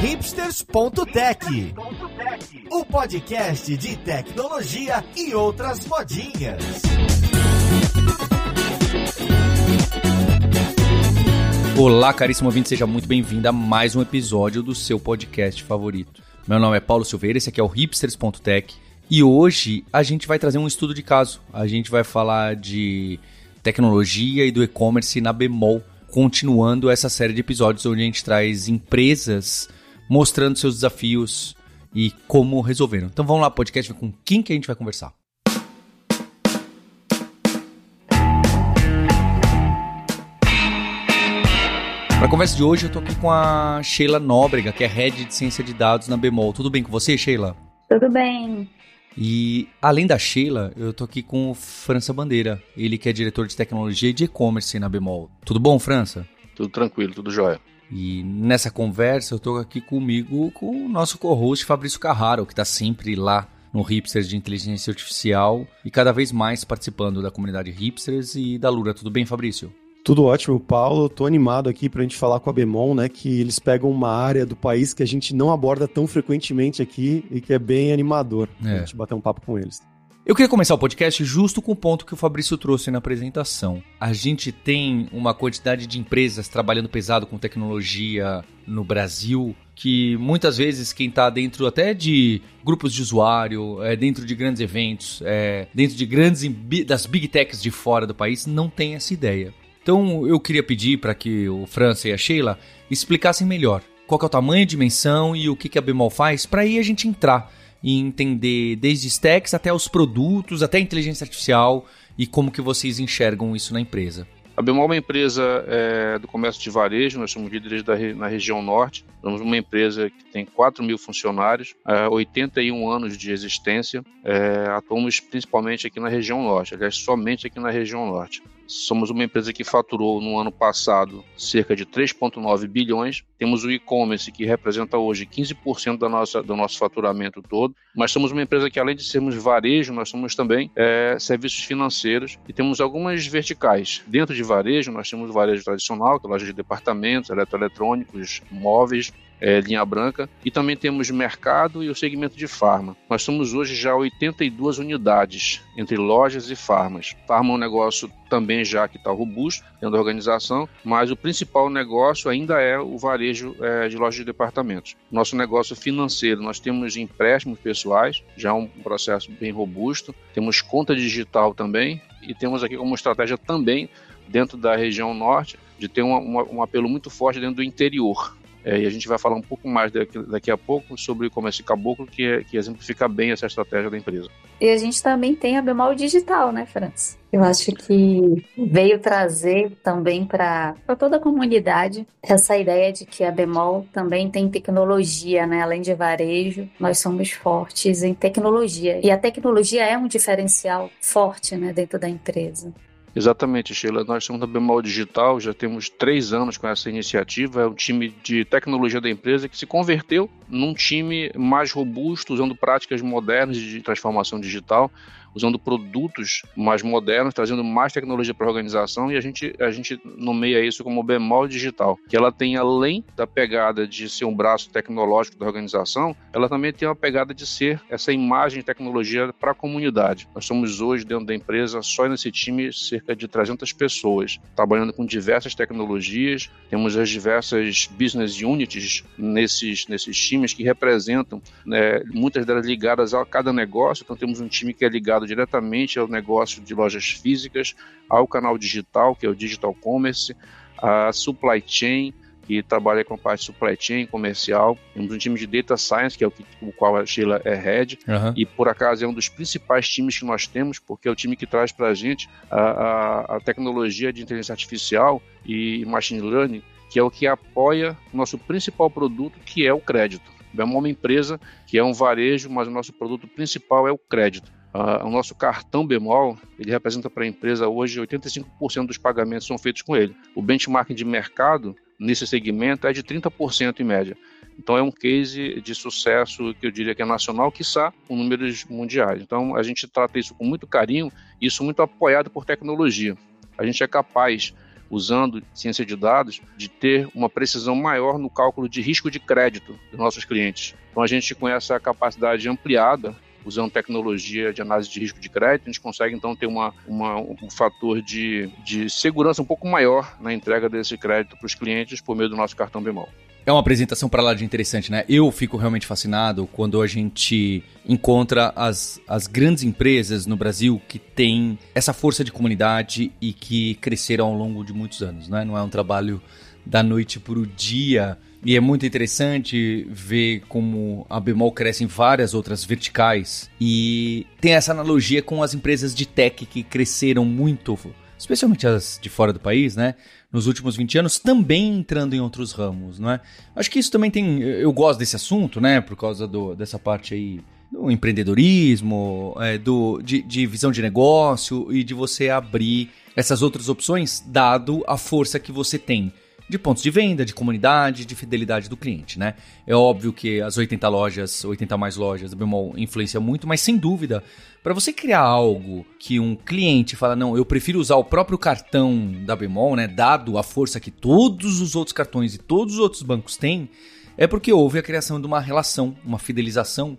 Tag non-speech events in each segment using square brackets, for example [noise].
hipsters.tech, o podcast de tecnologia e outras modinhas. Olá, caríssimo ouvinte, seja muito bem-vindo a mais um episódio do seu podcast favorito. Meu nome é Paulo Silveira, esse aqui é o hipsters.tech e hoje a gente vai trazer um estudo de caso. A gente vai falar de tecnologia e do e-commerce na Bemol, continuando essa série de episódios onde a gente traz empresas mostrando seus desafios e como resolveram. Então vamos lá, podcast, com quem que a gente vai conversar? Para a conversa de hoje, eu tô aqui com a Sheila Nóbrega, que é Head de Ciência de Dados na Bemol. Tudo bem com você, Sheila? Tudo bem. E além da Sheila, eu tô aqui com o França Bandeira, ele que é diretor de tecnologia e de e-commerce na Bemol. Tudo bom, França? Tudo tranquilo, tudo jóia. E nessa conversa eu tô aqui comigo com o nosso co-host Fabrício Carraro, que está sempre lá no Hipsters de Inteligência Artificial e cada vez mais participando da comunidade Hipsters e da Lura. Tudo bem, Fabrício? Tudo ótimo, Paulo. Tô animado aqui para a gente falar com a Bemol, né? Que eles pegam uma área do país que a gente não aborda tão frequentemente aqui e que é bem animador. É. A gente bater um papo com eles. Eu queria começar o podcast justo com o ponto que o Fabrício trouxe na apresentação. A gente tem uma quantidade de empresas trabalhando pesado com tecnologia no Brasil que muitas vezes quem está dentro até de grupos de usuário, é, dentro de grandes eventos, é, dentro de grandes das big techs de fora do país não tem essa ideia. Então eu queria pedir para que o França e a Sheila explicassem melhor qual é o tamanho, a dimensão e o que, que a Bemol faz, para aí a gente entrar e entender desde stacks até os produtos, até a inteligência artificial e como que vocês enxergam isso na empresa. A Bemol é uma empresa é, do comércio de varejo, nós somos líderes da, na região norte. Somos uma empresa que tem 4 mil funcionários, é, 81 anos de existência. É, atuamos principalmente aqui na região norte, aliás, somente aqui na região norte. Somos uma empresa que faturou no ano passado cerca de 3,9 bilhões. Temos o e-commerce que representa hoje 15% da nossa, do nosso faturamento todo. Mas somos uma empresa que, além de sermos varejo, nós somos também é, serviços financeiros e temos algumas verticais. Dentro de varejo, nós temos varejo tradicional, que é loja de departamentos, eletroeletrônicos, móveis, é, linha branca, e também temos mercado e o segmento de farma. Nós somos hoje já 82 unidades entre lojas e farmas. Farma é um negócio também já que está robusto dentro da organização, mas o principal negócio ainda é o varejo é, de lojas de departamentos. Nosso negócio financeiro, nós temos empréstimos pessoais, já um processo bem robusto, temos conta digital também, e temos aqui como estratégia também dentro da região norte de ter um apelo muito forte dentro do interior. É, e a gente vai falar um pouco mais daqui, daqui a pouco sobre como esse caboclo que, é, que exemplifica bem essa estratégia da empresa. E a gente também tem a Bemol Digital, né, França? Eu acho que veio trazer também para toda a comunidade essa ideia de que a Bemol também tem tecnologia, né? Além de varejo, nós somos fortes em tecnologia. E a tecnologia é um diferencial forte né, dentro da empresa. Exatamente, Sheila. Nós somos da Bemol Digital, já temos três anos com essa iniciativa. É um time de tecnologia da empresa que se converteu num time mais robusto, usando práticas modernas de transformação digital usando produtos mais modernos, trazendo mais tecnologia para a organização e a gente, a gente nomeia isso como bemol digital, que ela tem além da pegada de ser um braço tecnológico da organização, ela também tem uma pegada de ser essa imagem de tecnologia para a comunidade. Nós somos hoje dentro da empresa, só nesse time, cerca de 300 pessoas, trabalhando com diversas tecnologias, temos as diversas business units nesses, nesses times que representam, né, muitas delas ligadas a cada negócio, então temos um time que é ligado diretamente ao negócio de lojas físicas, ao canal digital, que é o Digital Commerce, a Supply Chain, que trabalha com a parte supply chain comercial. Temos um time de data science, que é o, que, o qual a Sheila é head, uhum. e por acaso é um dos principais times que nós temos, porque é o time que traz para a gente a tecnologia de inteligência artificial e machine learning, que é o que apoia o nosso principal produto, que é o crédito. É uma empresa que é um varejo, mas o nosso produto principal é o crédito. Uh, o nosso cartão bemol, ele representa para a empresa hoje 85% dos pagamentos são feitos com ele. O benchmark de mercado nesse segmento é de 30% em média. Então é um case de sucesso que eu diria que é nacional, quiçá com números mundiais. Então a gente trata isso com muito carinho, isso muito apoiado por tecnologia. A gente é capaz usando ciência de dados, de ter uma precisão maior no cálculo de risco de crédito dos nossos clientes. Então a gente com essa capacidade ampliada usando tecnologia de análise de risco de crédito, a gente consegue então ter uma, uma, um fator de, de segurança um pouco maior na entrega desse crédito para os clientes por meio do nosso cartão bemol. É uma apresentação para lá de interessante, né? Eu fico realmente fascinado quando a gente encontra as, as grandes empresas no Brasil que têm essa força de comunidade e que cresceram ao longo de muitos anos, né? Não é um trabalho da noite para o dia. E é muito interessante ver como a Bemol cresce em várias outras verticais. E tem essa analogia com as empresas de tech que cresceram muito, especialmente as de fora do país, né? nos últimos 20 anos, também entrando em outros ramos, não é? Acho que isso também tem. Eu gosto desse assunto, né? Por causa do, dessa parte aí do empreendedorismo, é, do, de, de visão de negócio e de você abrir essas outras opções, dado a força que você tem de pontos de venda, de comunidade, de fidelidade do cliente, né? É óbvio que as 80 lojas, 80 mais lojas do Bemol influencia muito, mas sem dúvida, para você criar algo que um cliente fala, não, eu prefiro usar o próprio cartão da Bemol, né, dado a força que todos os outros cartões e todos os outros bancos têm, é porque houve a criação de uma relação, uma fidelização,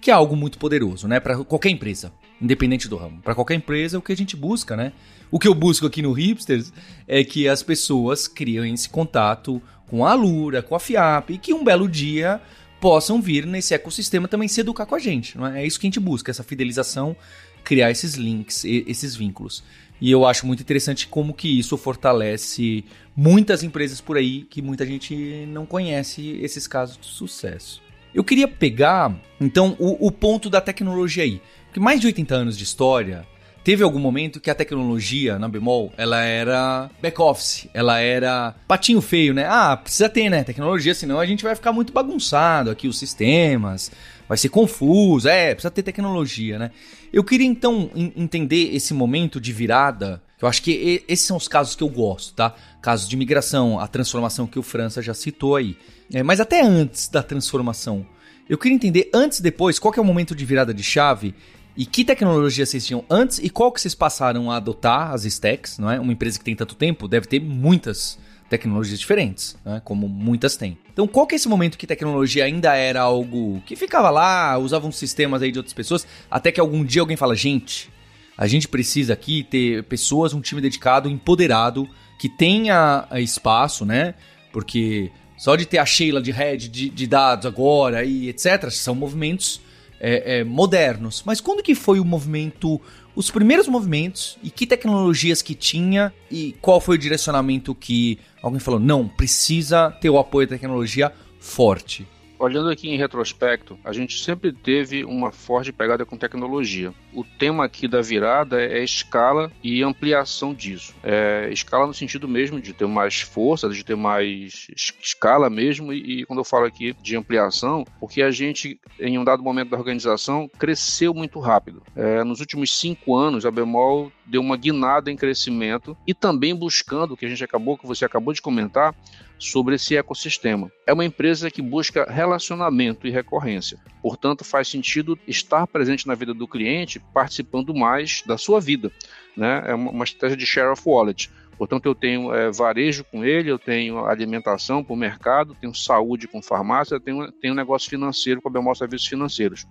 que é algo muito poderoso, né, para qualquer empresa, independente do ramo. Para qualquer empresa, é o que a gente busca, né? O que eu busco aqui no Hipsters é que as pessoas criem esse contato com a Alura, com a FIAP, e que um belo dia possam vir nesse ecossistema também se educar com a gente. Não é? é isso que a gente busca, essa fidelização, criar esses links, esses vínculos. E eu acho muito interessante como que isso fortalece muitas empresas por aí que muita gente não conhece esses casos de sucesso. Eu queria pegar, então, o, o ponto da tecnologia aí. Mais de 80 anos de história, Teve algum momento que a tecnologia na bemol, ela era back-office, ela era patinho feio, né? Ah, precisa ter, né? Tecnologia, senão a gente vai ficar muito bagunçado aqui, os sistemas, vai ser confuso, é, precisa ter tecnologia, né? Eu queria então entender esse momento de virada, eu acho que esses são os casos que eu gosto, tá? Casos de migração, a transformação que o França já citou aí. É, mas até antes da transformação, eu queria entender antes e depois qual é o momento de virada de chave e que tecnologia vocês tinham antes e qual que vocês passaram a adotar as stacks, não é? Uma empresa que tem tanto tempo deve ter muitas tecnologias diferentes, né? como muitas têm. Então, qual que é esse momento que tecnologia ainda era algo que ficava lá, usavam sistemas aí de outras pessoas, até que algum dia alguém fala, gente, a gente precisa aqui ter pessoas, um time dedicado, empoderado, que tenha espaço, né? Porque só de ter a Sheila de head de, de dados agora e etc, são movimentos é, é, modernos. Mas quando que foi o movimento, os primeiros movimentos e que tecnologias que tinha e qual foi o direcionamento que alguém falou, não, precisa ter o apoio da tecnologia forte? Olhando aqui em retrospecto, a gente sempre teve uma forte pegada com tecnologia. O tema aqui da virada é escala e ampliação disso. É, escala no sentido mesmo de ter mais força, de ter mais escala mesmo, e, quando eu falo aqui de ampliação, porque a gente, em um dado momento da organização, cresceu muito rápido. É, nos últimos cinco anos, a Bemol deu uma guinada em crescimento e também buscando, o que a gente acabou, que você acabou de comentar, sobre esse ecossistema. É uma empresa que busca relacionamento e recorrência. Portanto, faz sentido estar presente na vida do cliente, participando mais da sua vida. Né? É uma, estratégia de share of wallet. Portanto, eu tenho é, varejo com ele, eu tenho alimentação para o mercado, tenho saúde com farmácia, tenho, tenho negócio financeiro com a Bemol Serviços Financeiros.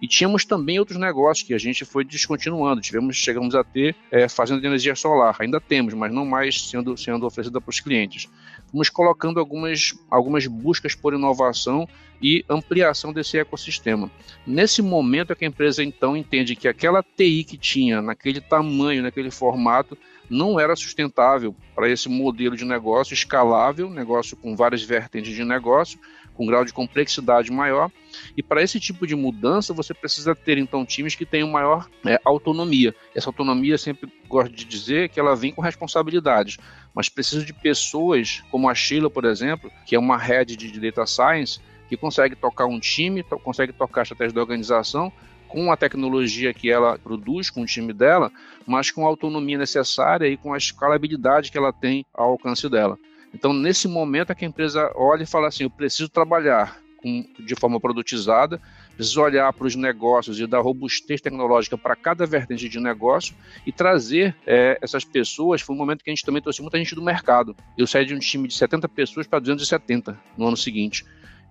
E tínhamos também outros negócios que a gente foi descontinuando. Tivemos, chegamos a ter é, fazenda de energia solar, ainda temos, mas não mais sendo, sendo oferecida para os clientes. Fomos colocando algumas, algumas buscas por inovação e ampliação desse ecossistema. Nesse momento é que a empresa então entende que aquela TI que tinha naquele tamanho, naquele formato, não era sustentável para esse modelo de negócio escalável, negócio com várias vertentes de negócio, com grau de complexidade maior. E para esse tipo de mudança, você precisa ter então times que tenham maior é, autonomia. Essa autonomia, sempre gosto de dizer que ela vem com responsabilidades, mas precisa de pessoas como a Sheila, por exemplo, que é uma head de data science, que consegue tocar um time, consegue tocar a estratégia da organização com a tecnologia que ela produz com o time dela, mas com a autonomia necessária e com a escalabilidade que ela tem ao alcance dela. Então, nesse momento é que a empresa olha e fala assim: eu preciso trabalhar com, de forma produtizada, precisa olhar para os negócios e dar robustez tecnológica para cada vertente de negócio e trazer é, essas pessoas. Foi um momento que a gente também trouxe muita gente do mercado. Eu saí de um time de 70 pessoas para 270 no ano seguinte.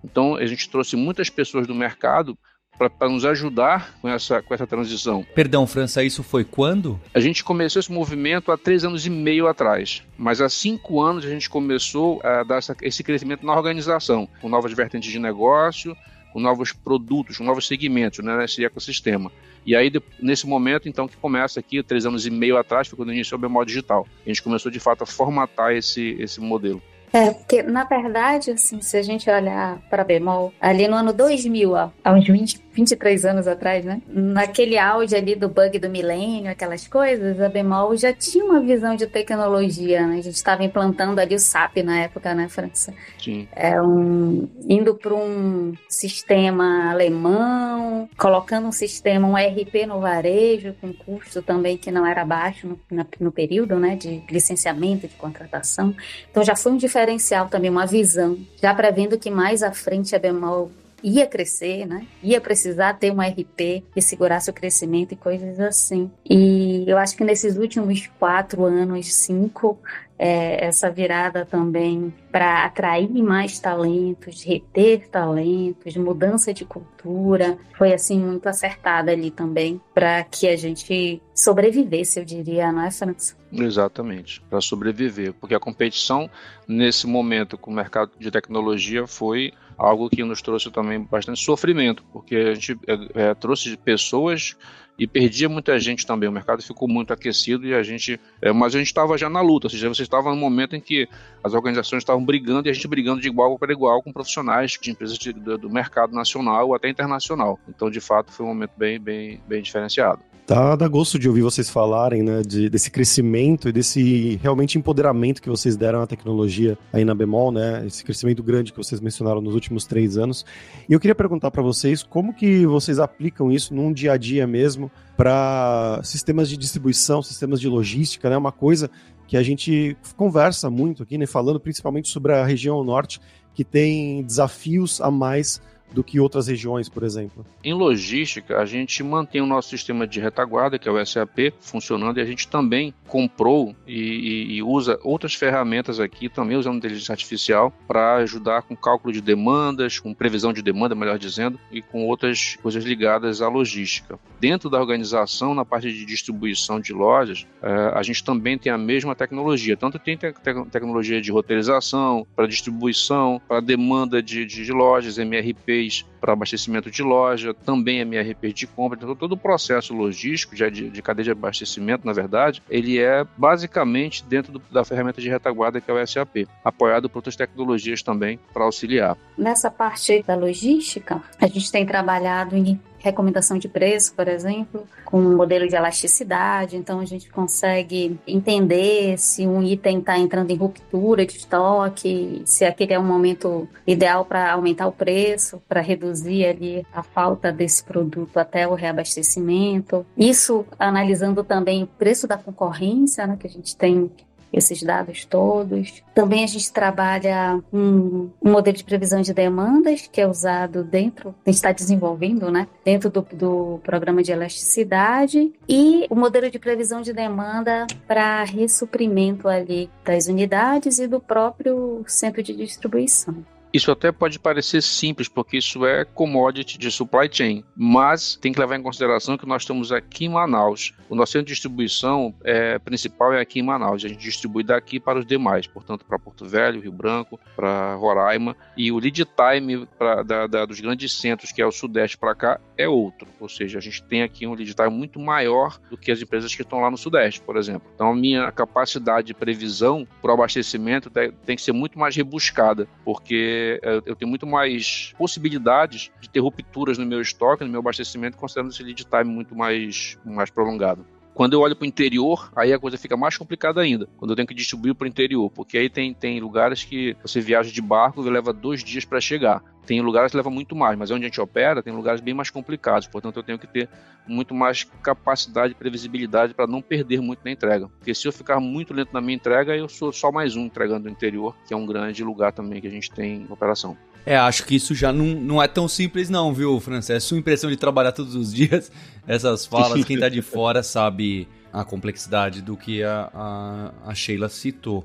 Então, a gente trouxe muitas pessoas do mercado para nos ajudar com essa, com essa transição. Perdão, França, isso foi quando? A gente começou esse movimento há três anos e meio atrás, mas há cinco anos a gente começou a dar essa, esse crescimento na organização, com novas vertentes de negócio, com novos produtos, com novos segmentos né, nesse ecossistema. E aí, nesse momento, então, que começa aqui, três anos e meio atrás, foi quando iniciou o Bemol Digital. A gente começou, de fato, a formatar esse, esse modelo. É, porque na verdade, assim, se a gente olhar para bemol, ali no ano 2000, ó, há uns 20, 23 anos atrás, né? Naquele auge ali do bug do milênio, aquelas coisas, a bemol já tinha uma visão de tecnologia, né? A gente estava implantando ali o SAP na época, né, França? Sim. É um, indo para um sistema alemão, colocando um sistema, um RP no varejo, com custo também que não era baixo no, na, no período, né, de licenciamento, de contratação. Então já foi um diferencial também, uma visão, já prevendo que mais à frente a bemol ia crescer, né? Ia precisar ter um RP que segurasse o crescimento e coisas assim. E eu acho que nesses últimos quatro anos, cinco, é, essa virada também para atrair mais talentos, reter talentos, mudança de cultura, foi assim muito acertada ali também para que a gente sobrevivesse, eu diria, não é, França? Exatamente, para sobreviver, porque a competição nesse momento com o mercado de tecnologia foi algo que nos trouxe também bastante sofrimento, porque a gente é, é, trouxe pessoas e perdia muita gente também. O mercado ficou muito aquecido e a gente, é, mas a gente estava já na luta, ou seja, você estava no momento em que as organizações estavam brigando e a gente brigando de igual para igual com profissionais de empresas de, do, do mercado nacional ou até internacional. Então, de fato, foi um momento bem, bem, bem diferenciado. Tá, dá gosto de ouvir vocês falarem, né, de, desse crescimento e desse realmente empoderamento que vocês deram à tecnologia aí na Bemol, né, esse crescimento grande que vocês mencionaram nos últimos três anos. E eu queria perguntar para vocês como que vocês aplicam isso num dia a dia mesmo para sistemas de distribuição, sistemas de logística, né, uma coisa que a gente conversa muito aqui, né, falando principalmente sobre a região norte, que tem desafios a mais do que outras regiões, por exemplo? Em logística, a gente mantém o nosso sistema de retaguarda, que é o SAP, funcionando, e a gente também comprou e, e, usa outras ferramentas aqui, também usando inteligência artificial, para ajudar com cálculo de demandas, com previsão de demanda, melhor dizendo, e com outras coisas ligadas à logística. Dentro da organização, na parte de distribuição de lojas, é, a gente também tem a mesma tecnologia. Tanto tem te tecnologia de roteirização, para distribuição, para demanda de, de, de lojas, MRP para abastecimento de loja, também MRP de compra. Então, todo o processo logístico de, de, cadeia de abastecimento, na verdade, ele é basicamente dentro do, da ferramenta de retaguarda que é o SAP, apoiado por outras tecnologias também para auxiliar. Nessa parte da logística, a gente tem trabalhado em recomendação de preço, por exemplo, com um modelo de elasticidade. Então a gente consegue entender se um item está entrando em ruptura de estoque, se aquele é um momento ideal para aumentar o preço, para reduzir ali a falta desse produto até o reabastecimento. Isso analisando também o preço da concorrência, né, que a gente tem esses dados todos. Também a gente trabalha um, um, modelo de previsão de demandas que é usado dentro, a gente está desenvolvendo, né, dentro do, do programa de elasticidade e o modelo de previsão de demanda para ressuprimento ali das unidades e do próprio centro de distribuição. Isso até pode parecer simples, porque isso é commodity de supply chain, mas tem que levar em consideração que nós estamos aqui em Manaus. O nosso centro de distribuição é, principal é aqui em Manaus. A gente distribui daqui para os demais, portanto, para Porto Velho, Rio Branco, para Roraima. E o lead time pra, da, da, dos grandes centros, que é o Sudeste para cá, é outro. Ou seja, a gente tem aqui um lead time muito maior do que as empresas que estão lá no Sudeste, por exemplo. Então, a minha capacidade de previsão para o abastecimento tem que ser muito mais rebuscada, porque eu tenho muito mais possibilidades de ter rupturas no meu estoque, no meu abastecimento, considerando esse lead time muito mais, mais prolongado. Quando eu olho para o interior, aí a coisa fica mais complicada ainda. Quando eu tenho que distribuir para o interior, porque aí tem, tem lugares que você viaja de barco e leva dois dias para chegar. Tem lugares que levam muito mais, mas onde a gente opera tem lugares bem mais complicados, portanto eu tenho que ter muito mais capacidade e previsibilidade para não perder muito na entrega. Porque se eu ficar muito lento na minha entrega, eu sou só mais um entregando no interior, que é um grande lugar também que a gente tem em operação. É, acho que isso já não, não é tão simples não, viu, França? É sua impressão de trabalhar todos os [laughs] dias. Essas falas, quem tá de fora sabe a complexidade do que a, a, a Sheila citou.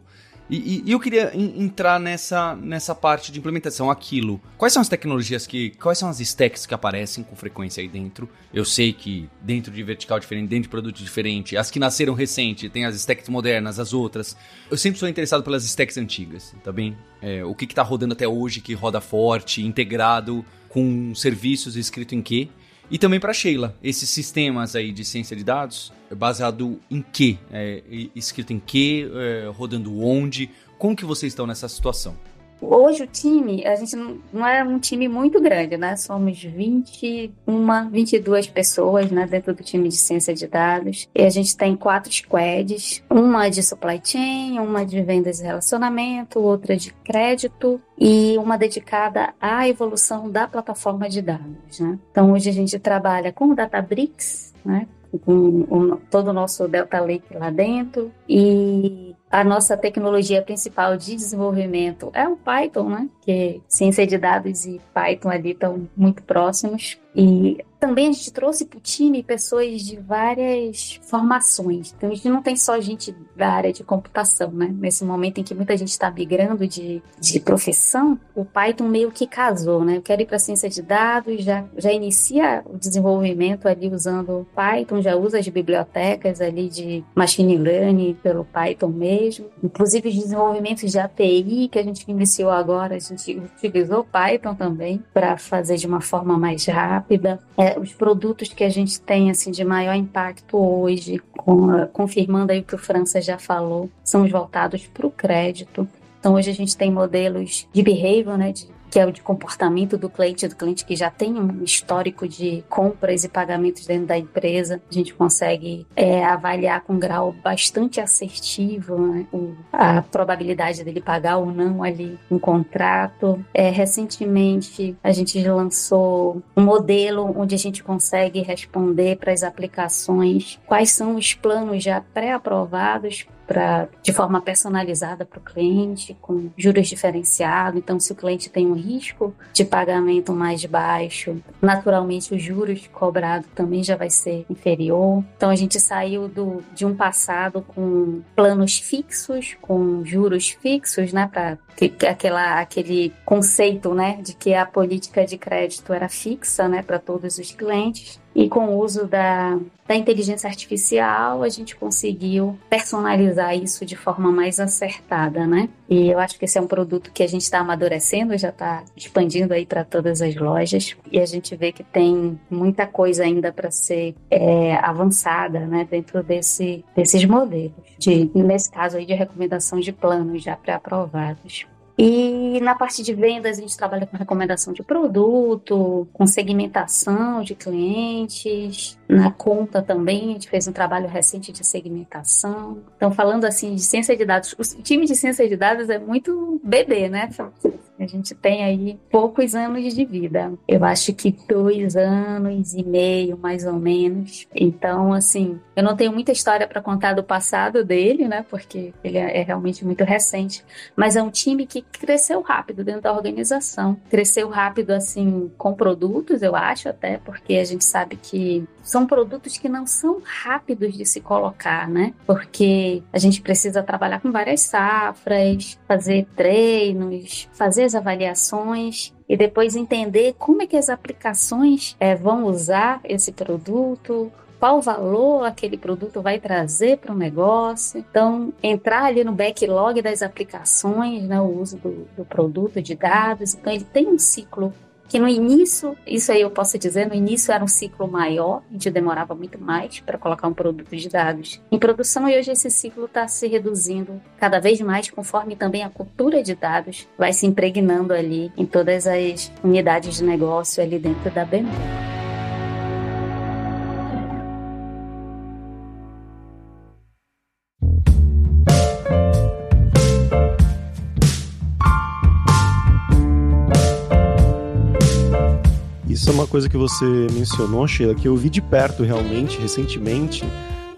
E, e, eu queria entrar nessa, nessa parte de implementação, aquilo. Quais são as tecnologias que. Quais são as stacks que aparecem com frequência aí dentro? Eu sei que dentro de vertical diferente, dentro de produto diferente, as que nasceram recente, tem as stacks modernas, as outras. Eu sempre sou interessado pelas stacks antigas, tá bem? É, o que, está rodando até hoje, que roda forte, integrado com serviços escrito em quê? E também para Sheila, esses sistemas aí de ciência de dados, é baseado em quê? É, escrito em quê? É, rodando onde? Como que vocês estão nessa situação? Hoje o time, a gente não, é um time muito grande, né? Somos 21, 22 pessoas né, dentro do time de ciência de dados. E a gente tem quatro squads, uma de supply chain, uma de vendas e relacionamento, outra de crédito e uma dedicada à evolução da plataforma de dados. Né? Então hoje a gente trabalha com o Databricks, né? com o, todo o nosso Delta Lake lá dentro e a nossa tecnologia principal de desenvolvimento é o Python, né? Que ciência de dados e Python ali estão muito próximos. E também a gente trouxe para o time pessoas de várias formações. Então a gente não tem só gente da área de computação, né? Nesse momento em que muita gente está migrando de, de profissão, o Python meio que casou, né? Eu quero ir para ciência de dados, já, já inicia o desenvolvimento ali usando Python, já usa as bibliotecas ali de machine learning pelo Python mesmo. Inclusive os desenvolvimentos de API que a gente iniciou agora, a gente utilizou Python também para fazer de uma forma mais rápida. É, os produtos que a gente tem assim de maior impacto hoje, com, confirmando aí o que o França já falou, são os voltados para o crédito. Então hoje a gente tem modelos de behavior, né, de que é o de comportamento do cliente, do cliente que já tem um histórico de compras e pagamentos dentro da empresa. A gente consegue é, avaliar com um grau bastante assertivo né, a probabilidade dele pagar ou não ali um contrato. É, recentemente, a gente lançou um modelo onde a gente consegue responder para as aplicações quais são os planos já pré-aprovados de forma personalizada para o cliente, com juros diferenciados. Então, se o cliente tem um risco de pagamento mais baixo, naturalmente os juros cobrados também já vai ser inferior. Então, a gente saiu do, de um passado com planos fixos, com juros fixos, né, para aquela aquele conceito, né, de que a política de crédito era fixa, né, para todos os clientes e com o uso da, da inteligência artificial, a gente conseguiu personalizar isso de forma mais acertada, né? E eu acho que esse é um produto que a gente está amadurecendo, já está expandindo aí para todas as lojas. E a gente vê que tem muita coisa ainda para ser é, avançada, né? Dentro desse, desses modelos. De, nesse caso aí, de recomendação de planos já pré-aprovados. E na parte de vendas, a gente trabalha com recomendação de produto, com segmentação de clientes. Na conta também, a gente fez um trabalho recente de segmentação. Então, falando assim de ciência de dados, o time de ciência de dados é muito bebê, né? A gente tem aí poucos anos de vida. Eu acho que dois anos e meio, mais ou menos. Então, assim, eu não tenho muita história para contar do passado dele, né? Porque ele é, é realmente muito recente. Mas é um time que cresceu rápido dentro da organização. Cresceu rápido, assim, com produtos, eu acho até, porque a gente sabe que são produtos que não são rápidos de se colocar, né? Porque a gente precisa trabalhar com várias safras, fazer treinos, fazer as avaliações e depois entender como é que as aplicações é, vão usar esse produto, qual valor aquele produto vai trazer para o negócio. Então, entrar ali no backlog das aplicações, né, o uso do, do produto, de dados. Então, ele tem um ciclo que no início, isso aí eu posso dizer, no início era um ciclo maior, a gente demorava muito mais para colocar um produto de dados em produção e hoje esse ciclo está se reduzindo cada vez mais conforme também a cultura de dados vai se impregnando ali em todas as unidades de negócio ali dentro da BMW. Coisa que você mencionou, Sheila, que eu vi de perto realmente, recentemente,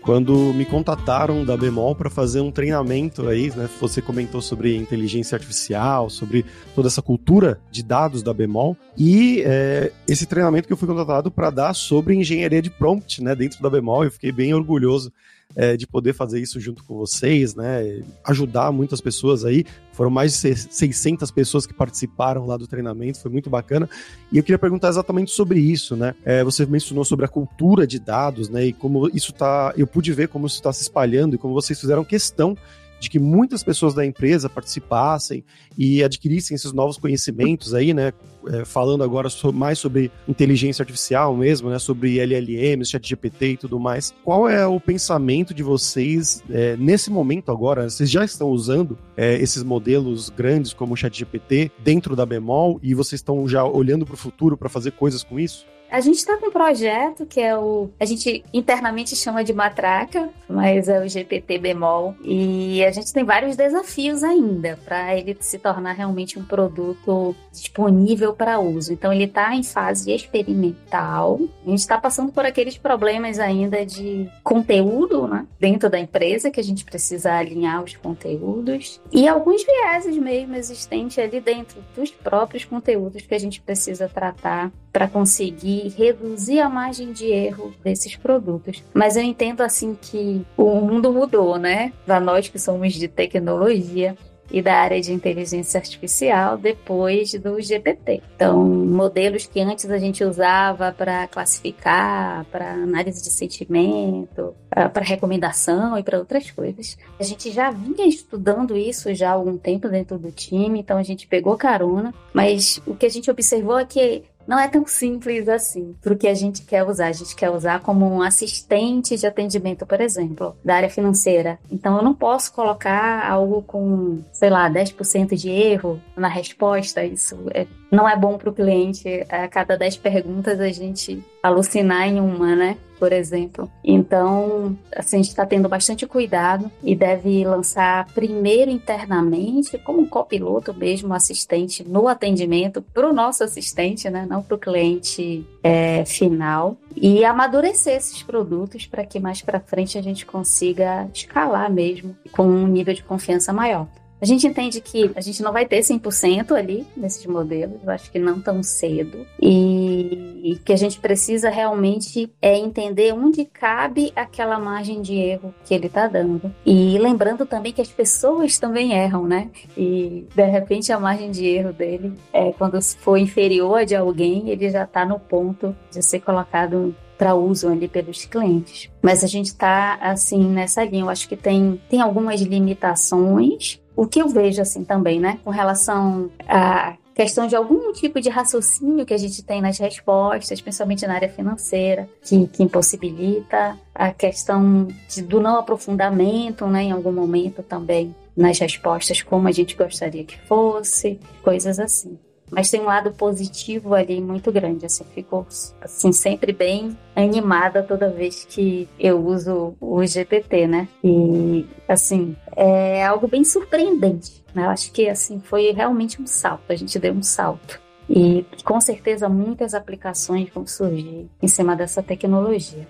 quando me contataram da Bemol para fazer um treinamento aí, né? Você comentou sobre inteligência artificial, sobre toda essa cultura de dados da Bemol e é, esse treinamento que eu fui contratado para dar sobre engenharia de prompt, né? Dentro da Bemol, eu fiquei bem orgulhoso é, de poder fazer isso junto com vocês, né? Ajudar muitas pessoas aí. Foram mais de 600 pessoas que participaram lá do treinamento, foi muito bacana. E eu queria perguntar exatamente sobre isso, né? É, você mencionou sobre a cultura de dados, né? E como isso tá. Eu pude ver como isso está se espalhando e como vocês fizeram questão de que muitas pessoas da empresa participassem e adquirissem esses novos conhecimentos aí, né? É, falando agora mais sobre inteligência artificial mesmo, né? Sobre LLMs, ChatGPT e tudo mais. Qual é o pensamento de vocês é, nesse momento agora? Vocês já estão usando é, esses modelos grandes como o ChatGPT dentro da Bemol e vocês estão já olhando para o futuro para fazer coisas com isso? A gente está com um projeto que é o. A gente internamente chama de matraca, mas é o GPT bemol. E a gente tem vários desafios ainda para ele se tornar realmente um produto disponível para uso. Então, ele está em fase experimental. A gente está passando por aqueles problemas ainda de conteúdo né, dentro da empresa, que a gente precisa alinhar os conteúdos. E alguns vieses mesmo existentes ali dentro dos próprios conteúdos que a gente precisa tratar para conseguir reduzir a margem de erro desses produtos. Mas eu entendo assim que o mundo mudou, né? Para nós que somos de tecnologia, e da área de inteligência artificial depois do GPT. Então, modelos que antes a gente usava para classificar, para análise de sentimento, para recomendação e para outras coisas. A gente já vinha estudando isso já há algum tempo dentro do time, então a gente pegou carona, mas o que a gente observou é que não é tão simples assim para o que a gente quer usar. A gente quer usar como um assistente de atendimento, por exemplo, da área financeira. Então eu não posso colocar algo com, sei lá, 10% de erro na resposta. Isso é, não é bom para o cliente. A cada 10 perguntas a gente alucinar em uma, né? por exemplo. Então, assim, a gente está tendo bastante cuidado e deve lançar primeiro internamente, como um copiloto mesmo, assistente no atendimento para o nosso assistente, né? Não para o cliente é, final. E amadurecer esses produtos para que mais para frente a gente consiga escalar mesmo com um nível de confiança maior. A gente entende que a gente não vai ter 100% ali nesses modelos, eu acho que não tão cedo, e que a gente precisa realmente é entender onde cabe aquela margem de erro que ele está dando. E lembrando também que as pessoas também erram, né? E de repente a margem de erro dele, é, quando for inferior a de alguém, ele já está no ponto de ser colocado para uso ali pelos clientes. Mas a gente está assim nessa linha. Eu acho que tem, tem algumas limitações o que eu vejo assim também, né, com relação à questão de algum tipo de raciocínio que a gente tem nas respostas, principalmente na área financeira, que, que impossibilita a questão de, do não aprofundamento, né, em algum momento também nas respostas como a gente gostaria que fosse, coisas assim. Mas tem um lado positivo ali muito grande, assim, fico assim sempre bem animada toda vez que eu uso o GPT, né? E assim, é algo bem surpreendente, né? Eu acho que assim foi realmente um salto, a gente deu um salto. E com certeza muitas aplicações vão surgir em cima dessa tecnologia.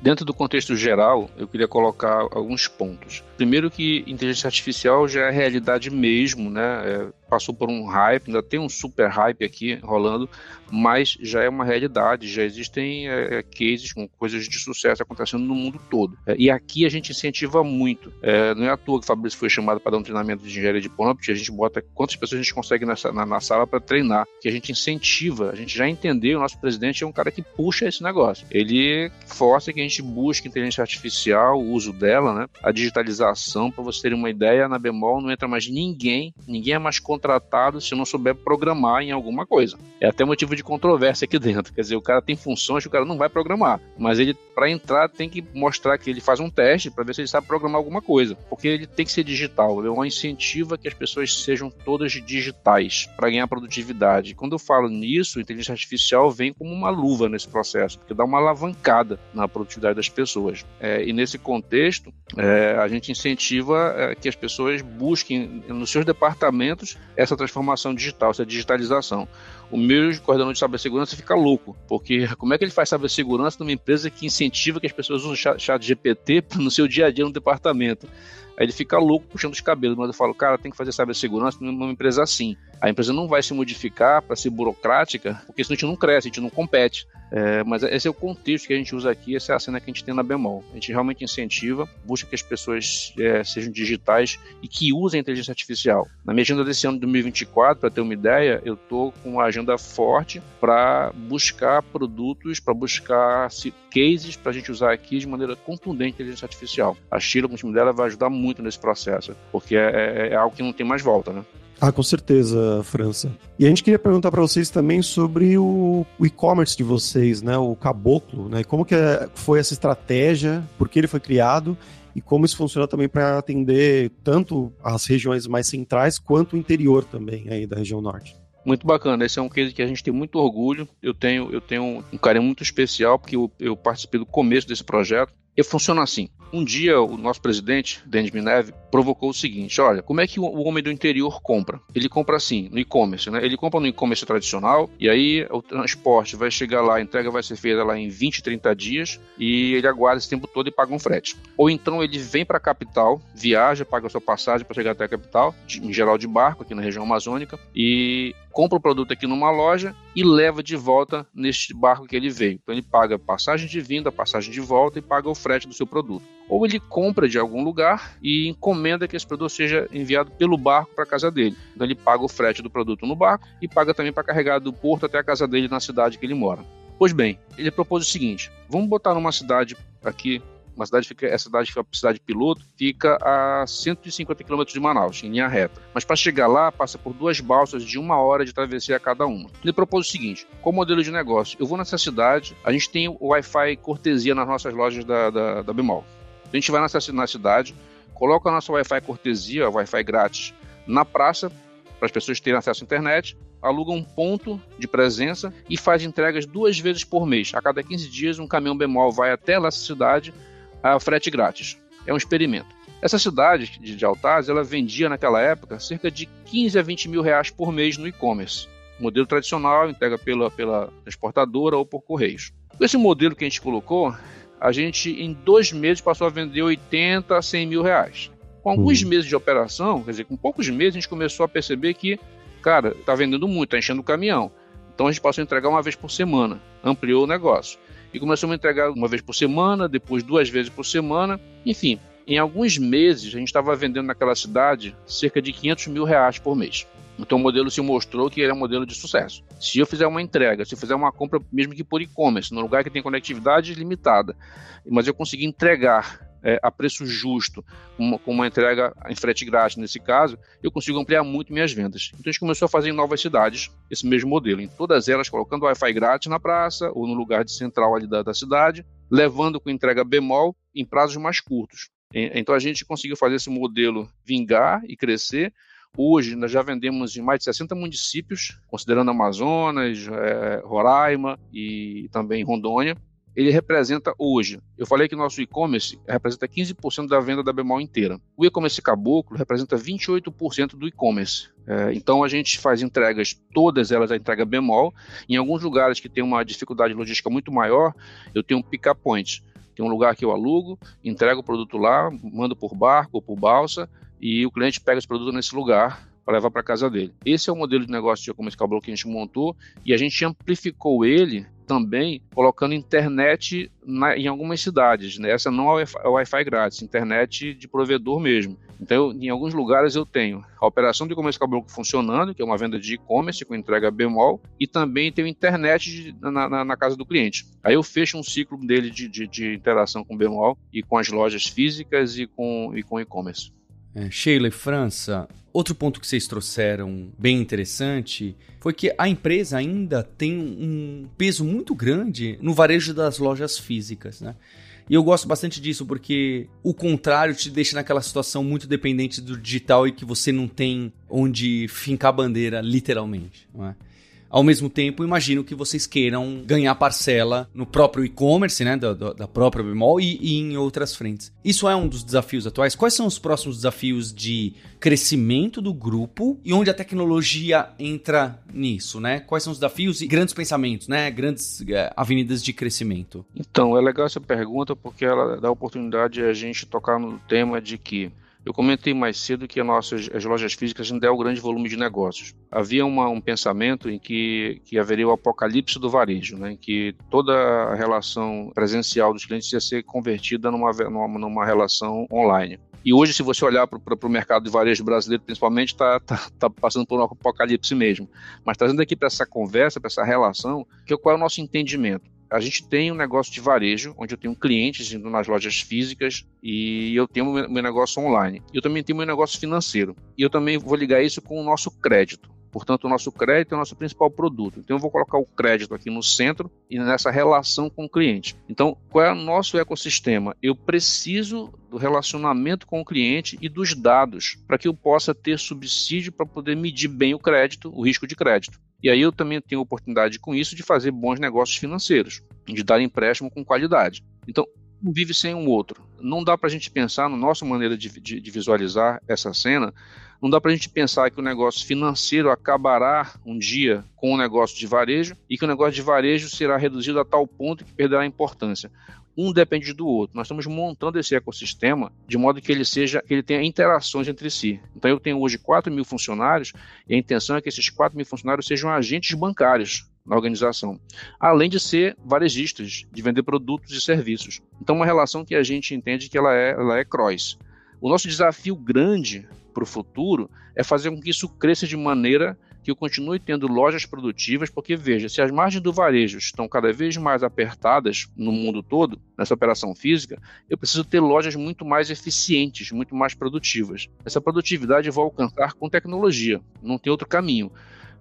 Dentro do contexto geral, eu queria colocar alguns pontos. Primeiro que inteligência artificial já é realidade mesmo, né? Passou por um hype, ainda tem um super hype aqui rolando, mas já é uma realidade, já existem é, é, cases com coisas de sucesso acontecendo no mundo todo. É, e aqui a gente incentiva muito. É, não é à toa que o Fabrício foi chamado para dar um treinamento de engenharia de prompt, a gente bota quantas pessoas a gente consegue nessa, na, na sala para treinar, que a gente incentiva, a gente já entendeu, o nosso presidente é um cara que puxa esse negócio. Ele força que a gente busque inteligência artificial, o uso dela, né? a digitalização, para vocês terem uma ideia, na Bemol não entra mais ninguém, ninguém é mais contratado se não souber programar em alguma coisa. É até motivo de controvérsia aqui dentro. Quer dizer, o cara tem funções que o cara não vai programar, mas ele, para entrar, tem que mostrar que ele faz um teste para ver se ele sabe programar alguma coisa, porque ele tem que ser digital. É uma incentiva que as pessoas sejam todas digitais para ganhar produtividade. Quando eu falo nisso, a inteligência artificial vem como uma luva nesse processo, porque dá uma alavancada na produtividade das pessoas. É, e nesse contexto, é, a gente incentiva é, que as pessoas busquem nos seus departamentos essa transformação digital, essa digitalização. O meu coordenador de cibersegurança fica louco, porque como é que ele faz cibersegurança numa empresa que incentiva que as pessoas usem o chat GPT [laughs] no seu dia a dia no departamento? Aí ele fica louco puxando os cabelos, mas eu falo, cara, tem que fazer cibersegurança numa empresa assim. A empresa não vai se modificar para ser burocrática, porque senão a gente não cresce, a gente não compete. É, mas esse é o contexto que a gente usa aqui, essa é a cena que a gente tem na Bemol. A gente realmente incentiva, busca que as pessoas é, sejam digitais e que usem a inteligência artificial. Na minha agenda desse ano de 2024, para ter uma ideia, eu estou com uma agenda forte para buscar produtos, para buscar cases para a gente usar aqui de maneira contundente a inteligência artificial. A Sheila, com o time dela, vai ajudar muito nesse processo, porque é, é, é algo que não tem mais volta, né? Ah, com certeza, França. E a gente queria perguntar para vocês também sobre o, o e-commerce de vocês, né? O Caboclo, né? Como que é, foi essa estratégia, por que ele foi criado e como isso funciona também para atender tanto as regiões mais centrais quanto o interior também aí da região norte. Muito bacana, esse é um case que a gente tem muito orgulho. Eu tenho, eu tenho um carinho muito especial porque eu, eu participei do começo desse projeto. E funciona assim. Um dia, o nosso presidente, Denis Mineve, provocou o seguinte: olha, como é que o homem do interior compra? Ele compra assim, no e-commerce, né? Ele compra no e-commerce tradicional, e aí o transporte vai chegar lá, a entrega vai ser feita lá em 20, 30 dias, e ele aguarda esse tempo todo e paga um frete. Ou então ele vem para a capital, viaja, paga a sua passagem para chegar até a capital, em geral de barco, aqui na região amazônica, e compra o produto aqui numa loja e leva de volta neste barco que ele veio. Então ele paga passagem de vinda, passagem de volta e paga o frete do seu produto ou ele compra de algum lugar e encomenda que esse produto seja enviado pelo barco para a casa dele. Então ele paga o frete do produto no barco e paga também para carregar do porto até a casa dele na cidade que ele mora. Pois bem, ele propôs o seguinte: vamos botar numa cidade aqui, uma cidade fica, essa cidade fica cidade piloto, fica a 150 km de Manaus, em linha reta. Mas para chegar lá, passa por duas balsas de uma hora de travessia a cada uma. Ele propôs o seguinte: qual modelo de negócio? Eu vou nessa cidade, a gente tem o Wi-Fi cortesia nas nossas lojas da, da, da Bemol. A gente vai nessa, na cidade, coloca a nossa Wi-Fi cortesia, Wi-Fi grátis, na praça, para as pessoas terem acesso à internet, aluga um ponto de presença e faz entregas duas vezes por mês. A cada 15 dias, um caminhão bemol vai até essa cidade a frete grátis. É um experimento. Essa cidade de Altaz, ela vendia naquela época cerca de 15 a 20 mil reais por mês no e-commerce. Modelo tradicional, entrega pela, pela transportadora ou por correios. Esse modelo que a gente colocou, a gente em dois meses passou a vender 80 a 100 mil reais. Com alguns uhum. meses de operação, quer dizer, com poucos meses, a gente começou a perceber que, cara, tá vendendo muito, tá enchendo o caminhão. Então a gente passou a entregar uma vez por semana, ampliou o negócio. E começamos a entregar uma vez por semana, depois duas vezes por semana. Enfim, em alguns meses a gente estava vendendo naquela cidade cerca de 500 mil reais por mês. Então o modelo se mostrou que ele é um modelo de sucesso. Se eu fizer uma entrega, se eu fizer uma compra, mesmo que por e-commerce, no lugar que tem conectividade limitada, mas eu conseguir entregar é, a preço justo, uma, com uma entrega em frete grátis nesse caso, eu consigo ampliar muito minhas vendas. Então a gente começou a fazer em novas cidades esse mesmo modelo, em todas elas colocando Wi-Fi grátis na praça ou no lugar de central ali da, da cidade, levando com entrega bemol em prazos mais curtos. Então a gente conseguiu fazer esse modelo vingar e crescer Hoje nós já vendemos em mais de 60 municípios, considerando Amazonas, é, Roraima e também Rondônia. Ele representa hoje, eu falei que nosso e-commerce representa 15% da venda da Bemol inteira. O e-commerce caboclo representa 28% do e-commerce. É, então a gente faz entregas, todas elas a entrega bemol. Em alguns lugares que tem uma dificuldade logística muito maior, eu tenho um pick-up point. Tem um lugar que eu alugo, entrego o produto lá, mando por barco ou por balsa, e o cliente pega esse produto nesse lugar para levar para casa dele. Esse é o modelo de negócio de e-commerce cabelo que a gente montou e a gente amplificou ele também colocando internet na, em algumas cidades. Né? Essa não é o Wi-Fi grátis, internet de provedor mesmo. Então, em alguns lugares eu tenho a operação de e-commerce cabelo funcionando, que é uma venda de e-commerce com entrega bemol, e também tenho internet de, na, na, na, casa do cliente. Aí eu fecho um ciclo dele de, de, de interação com bemol e com as lojas físicas e com e com e-commerce. É, Sheila e França, outro ponto que vocês trouxeram bem interessante foi que a empresa ainda tem um peso muito grande no varejo das lojas físicas, né? E eu gosto bastante disso porque o contrário te deixa naquela situação muito dependente do digital e que você não tem onde fincar a bandeira, literalmente. Não é? Ao mesmo tempo, imagino que vocês queiram ganhar parcela no próprio e-commerce, né, da, da, própria Bemol e, e em outras frentes. Isso é um dos desafios atuais. Quais são os próximos desafios de crescimento do grupo e onde a tecnologia entra nisso, né? Quais são os desafios e grandes pensamentos, né? Grandes é, avenidas de crescimento. Então, é legal essa pergunta porque ela dá a oportunidade de a gente tocar no tema de que eu comentei mais cedo que as nossas as lojas físicas não deram grande volume de negócios. Havia uma, um pensamento em que, que haveria o apocalipse do varejo, né, em que toda a relação presencial dos clientes ia ser convertida numa, numa, numa relação online. E hoje, se você olhar para o mercado de varejo brasileiro, principalmente, está tá, tá passando por um apocalipse mesmo. Mas trazendo aqui para essa conversa, para essa relação, que qual é o nosso entendimento? A gente tem um negócio de varejo, onde eu tenho clientes indo nas lojas físicas e eu tenho meu, negócio online. Eu também tenho meu negócio financeiro. E eu também vou ligar isso com o nosso crédito. Portanto, o nosso crédito é o nosso principal produto. Então, eu vou colocar o crédito aqui no centro e nessa relação com o cliente. Então, qual é o nosso ecossistema? Eu preciso do relacionamento com o cliente e dos dados para que eu possa ter subsídio para poder medir bem o crédito, o risco de crédito. E aí eu também tenho oportunidade com isso de fazer bons negócios financeiros, de dar empréstimo com qualidade. Então, um vive sem um outro. Não dá para a gente pensar, na nossa maneira de, de, de visualizar essa cena, não dá para a gente pensar que o negócio financeiro acabará um dia com o negócio de varejo e que o negócio de varejo será reduzido a tal ponto que perderá importância um depende do outro. Nós estamos montando esse ecossistema de modo que ele seja, que ele tenha interações entre si. Então eu tenho hoje 4 mil funcionários e a intenção é que esses 4 mil funcionários sejam agentes bancários na organização, além de ser varejistas, de vender produtos e serviços. Então uma relação que a gente entende que ela é, ela é cross. O nosso desafio grande para o futuro é fazer com que isso cresça de maneira que eu continue tendo lojas produtivas, porque veja, se as margens do varejo estão cada vez mais apertadas no mundo todo, nessa operação física, eu preciso ter lojas muito mais eficientes, muito mais produtivas. Essa produtividade eu vou alcançar com tecnologia, não tem outro caminho.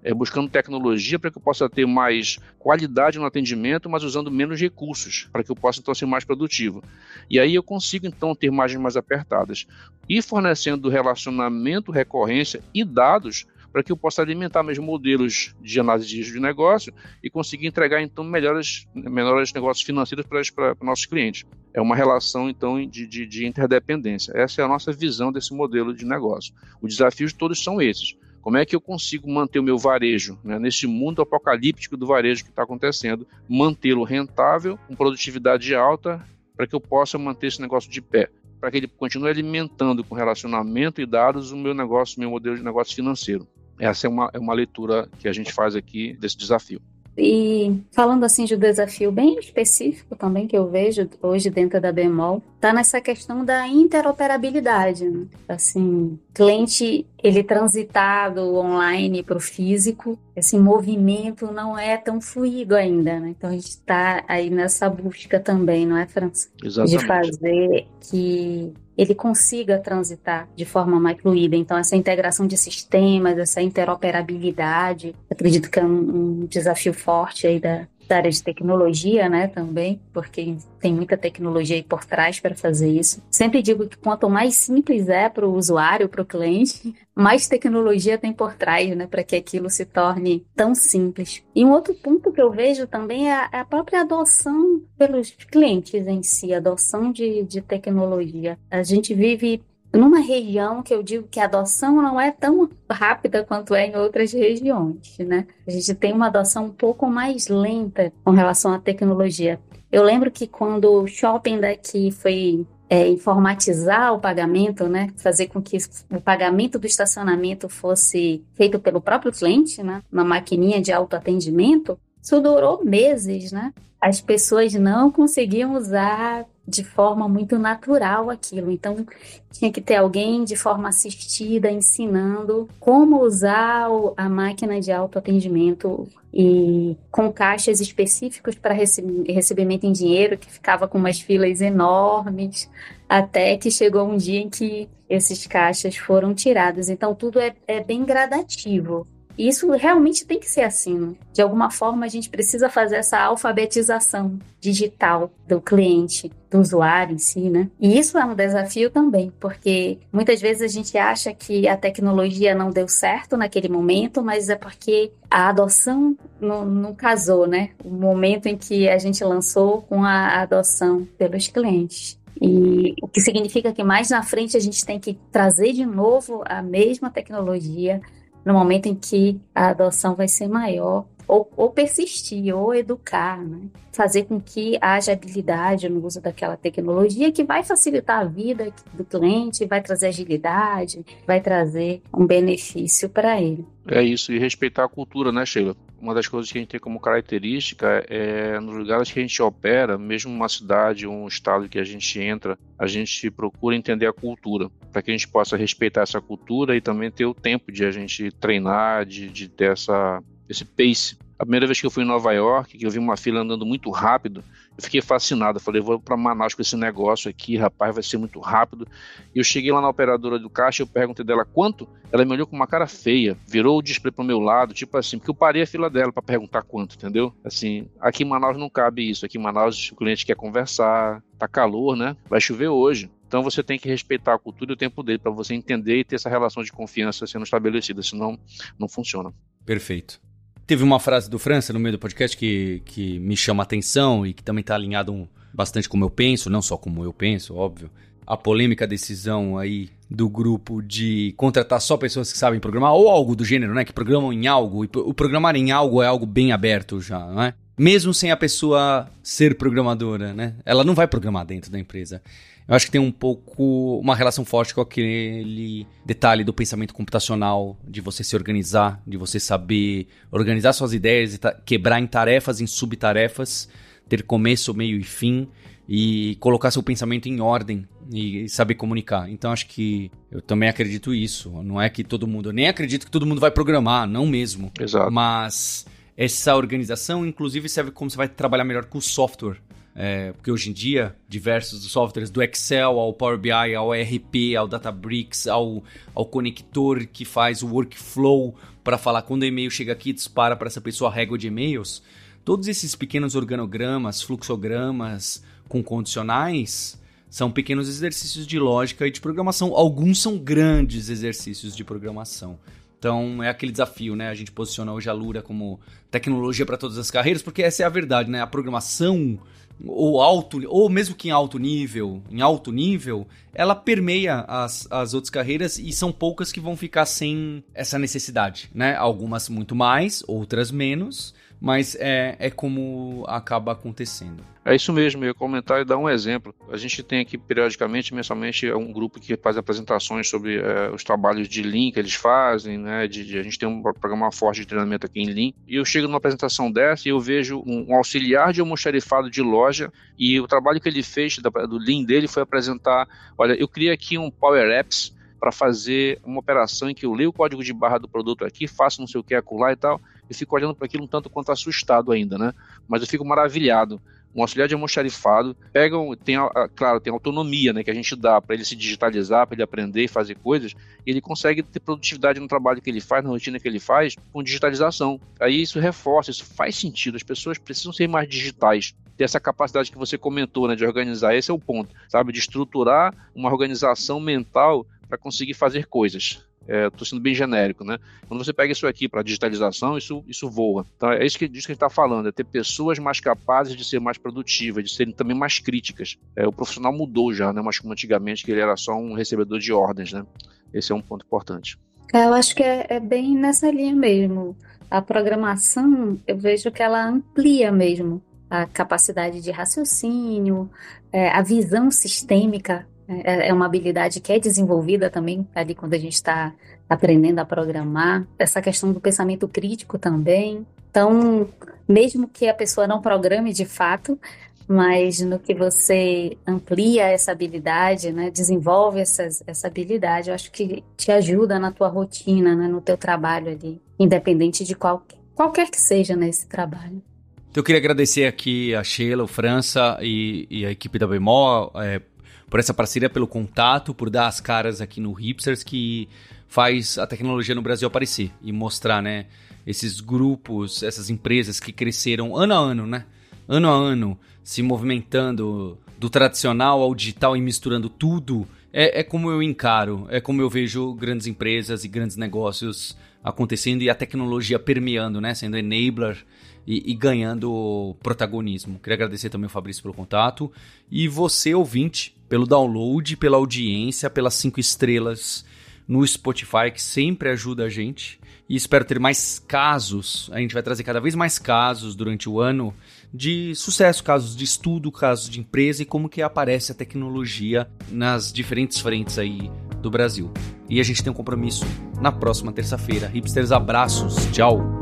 É, buscando tecnologia para que eu possa ter mais qualidade no atendimento, mas usando menos recursos, para que eu possa então ser mais produtivo. E aí eu consigo então ter margens mais apertadas. E fornecendo relacionamento, recorrência e dados para que eu possa alimentar meus modelos de análise de risco de negócio e conseguir entregar então melhores, melhores negócios financeiros para, para, para nossos clientes. É uma relação então de, de, de interdependência. Essa é a nossa visão desse modelo de negócio. Os desafios todos são esses. Como é que eu consigo manter o meu varejo, né, nesse mundo apocalíptico do varejo que está acontecendo, mantê-lo rentável, com produtividade alta, para que eu possa manter esse negócio de pé, para que ele continue alimentando com relacionamento e dados o meu negócio, meu modelo de negócio financeiro. Essa é uma, é uma leitura que a gente faz aqui desse desafio. E falando assim de um desafio bem específico também que eu vejo hoje dentro da Bemol, tá nessa questão da interoperabilidade. Né? Assim, cliente ele transitado online para o físico, esse movimento não é tão fluido ainda, né? Então a gente está aí nessa busca também, não é, França? Exatamente. De fazer que ele consiga transitar de forma mais fluida. Então, essa integração de sistemas, essa interoperabilidade, acredito que é um, um desafio forte aí da, da área de tecnologia, né, também, porque tem muita tecnologia aí por trás para fazer isso. Sempre digo que quanto mais simples é para o usuário, para o cliente, mais tecnologia tem por trás, né, para que aquilo se torne tão simples. E um outro ponto que eu vejo também é a própria adoção pelos clientes em si, adoção de, de tecnologia. A gente vive numa região que eu digo que a adoção não é tão rápida quanto é em outras regiões, né? A gente tem uma adoção um pouco mais lenta com relação à tecnologia. Eu lembro que quando o shopping daqui foi é, informatizar o pagamento, né? Fazer com que o pagamento do estacionamento fosse feito pelo próprio cliente, né? Uma maquininha de autoatendimento. Isso durou meses, né? As pessoas não conseguiam usar de forma muito natural aquilo. Então, tinha que ter alguém de forma assistida ensinando como usar a máquina de autoatendimento e com caixas específicos para recebimento em dinheiro, que ficava com umas filas enormes, até que chegou um dia em que esses caixas foram tirados. Então, tudo é, é bem gradativo. E isso realmente tem que ser assim. Né? De alguma forma, a gente precisa fazer essa alfabetização digital do cliente, do usuário em si, né? E isso é um desafio também, porque muitas vezes a gente acha que a tecnologia não deu certo naquele momento, mas é porque a adoção não, não casou, né? O momento em que a gente lançou com a adoção pelos clientes. E o que significa que mais na frente a gente tem que trazer de novo a mesma tecnologia no momento em que a adoção vai ser maior, ou, ou persistir, ou educar, né? fazer com que haja habilidade no uso daquela tecnologia que vai facilitar a vida do cliente, vai trazer agilidade, vai trazer um benefício para ele. É isso, e respeitar a cultura, né, Sheila? Uma das coisas que a gente tem como característica é nos lugares que a gente opera, mesmo uma cidade um estado que a gente entra, a gente procura entender a cultura, para que a gente possa respeitar essa cultura e também ter o tempo de a gente treinar, de, de ter essa, esse pace a primeira vez que eu fui em Nova York, que eu vi uma fila andando muito rápido, fiquei fascinado. Falei, vou para Manaus com esse negócio aqui, rapaz, vai ser muito rápido. E eu cheguei lá na operadora do caixa, eu perguntei dela quanto. Ela me olhou com uma cara feia, virou o display pro meu lado, tipo assim, porque eu parei a fila dela para perguntar quanto, entendeu? Assim, aqui em Manaus não cabe isso. Aqui em Manaus o cliente quer conversar, tá calor, né? Vai chover hoje. Então você tem que respeitar a cultura e o tempo dele para você entender e ter essa relação de confiança sendo estabelecida, senão não funciona. Perfeito. Teve uma frase do França no meio do podcast que, que me chama a atenção e que também está alinhado um, bastante como eu penso, não só como eu penso, óbvio. A polêmica decisão aí do grupo de contratar só pessoas que sabem programar, ou algo do gênero, né? Que programam em algo. E o programar em algo é algo bem aberto já, não é? Mesmo sem a pessoa ser programadora, né? Ela não vai programar dentro da empresa. Eu acho que tem um pouco uma relação forte com aquele detalhe do pensamento computacional, de você se organizar, de você saber organizar suas ideias e quebrar em tarefas, em subtarefas, ter começo, meio e fim e colocar seu pensamento em ordem e saber comunicar. Então acho que eu também acredito isso. Não é que todo mundo, eu nem acredito que todo mundo vai programar, não mesmo. Exato. Mas essa organização, inclusive, serve como você vai trabalhar melhor com o software. É, porque hoje em dia, diversos softwares, do Excel ao Power BI, ao ERP, ao Databricks, ao, ao conector que faz o workflow para falar quando o e-mail chega aqui, dispara para essa pessoa a régua de e-mails. Todos esses pequenos organogramas, fluxogramas com condicionais são pequenos exercícios de lógica e de programação. Alguns são grandes exercícios de programação. Então é aquele desafio, né? A gente posiciona hoje a Lura como tecnologia para todas as carreiras, porque essa é a verdade, né? A programação ou alto, ou mesmo que em alto nível, em alto nível, ela permeia as, as outras carreiras e são poucas que vão ficar sem essa necessidade, né? Algumas muito mais, outras menos, mas é, é como acaba acontecendo. É isso mesmo, eu ia comentar e dar um exemplo. A gente tem aqui periodicamente, mensalmente, um grupo que faz apresentações sobre é, os trabalhos de Lean que eles fazem, né? De, de, a gente tem um programa forte de treinamento aqui em Lean. E eu chego numa apresentação dessa e eu vejo um, um auxiliar de almoxarifado de loja e o trabalho que ele fez da, do Lean dele foi apresentar, olha, eu criei aqui um Power Apps para fazer uma operação em que eu leio o código de barra do produto aqui, faço não sei o que acular e tal, e fico olhando para aquilo um tanto quanto assustado ainda, né? Mas eu fico maravilhado. Um auxiliar de almoxarifado pegam, tem, claro, tem autonomia, né, que a gente dá para ele se digitalizar, para ele aprender e fazer coisas, e ele consegue ter produtividade no trabalho que ele faz, na rotina que ele faz, com digitalização. Aí isso reforça, isso faz sentido. As pessoas precisam ser mais digitais ter essa capacidade que você comentou, né, de organizar. Esse é o ponto, sabe? De estruturar uma organização mental para conseguir fazer coisas. Estou é, sendo bem genérico, né? Quando você pega isso aqui para digitalização, isso, isso voa. Então é isso que, disso que a gente está falando, é ter pessoas mais capazes de ser mais produtivas, de serem também mais críticas. É, o profissional mudou já, né? Mas como antigamente que ele era só um recebedor de ordens, né? Esse é um ponto importante. É, eu acho que é, é bem nessa linha mesmo. A programação, eu vejo que ela amplia mesmo a capacidade de raciocínio, é, a visão sistêmica é, é uma habilidade que é desenvolvida também ali quando a gente está aprendendo a programar. Essa questão do pensamento crítico também. Então, mesmo que a pessoa não programe de fato, mas no que você amplia essa habilidade, né, desenvolve essas, essa habilidade, eu acho que te ajuda na tua rotina, né, no teu trabalho ali, independente de qual, qualquer que seja nesse né, trabalho. Então, eu queria agradecer aqui a Sheila, o França e, e a equipe da Bemol é, por essa parceria, pelo contato, por dar as caras aqui no Hipsters, que faz a tecnologia no Brasil aparecer e mostrar, né? Esses grupos, essas empresas que cresceram ano a ano, né? Ano a ano, se movimentando do tradicional ao digital e misturando tudo. É, é como eu encaro, é como eu vejo grandes empresas e grandes negócios acontecendo e a tecnologia permeando, né? Sendo enabler e, e, ganhando protagonismo. Queria agradecer também ao Fabrício pelo contato e você, ouvinte, pelo download, pela audiência, pelas cinco estrelas no Spotify, que sempre ajuda a gente. E espero ter mais casos. A gente vai trazer cada vez mais casos durante o ano de sucesso, casos de estudo, casos de empresa e como que aparece a tecnologia nas diferentes frentes aí do Brasil. E a gente tem um compromisso na próxima terça-feira. Hipsters, abraços. Tchau.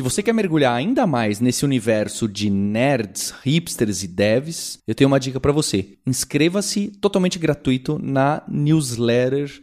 Se você quer mergulhar ainda mais nesse universo de nerds, hipsters e devs, eu tenho uma dica para você. Inscreva-se totalmente gratuito na newsletter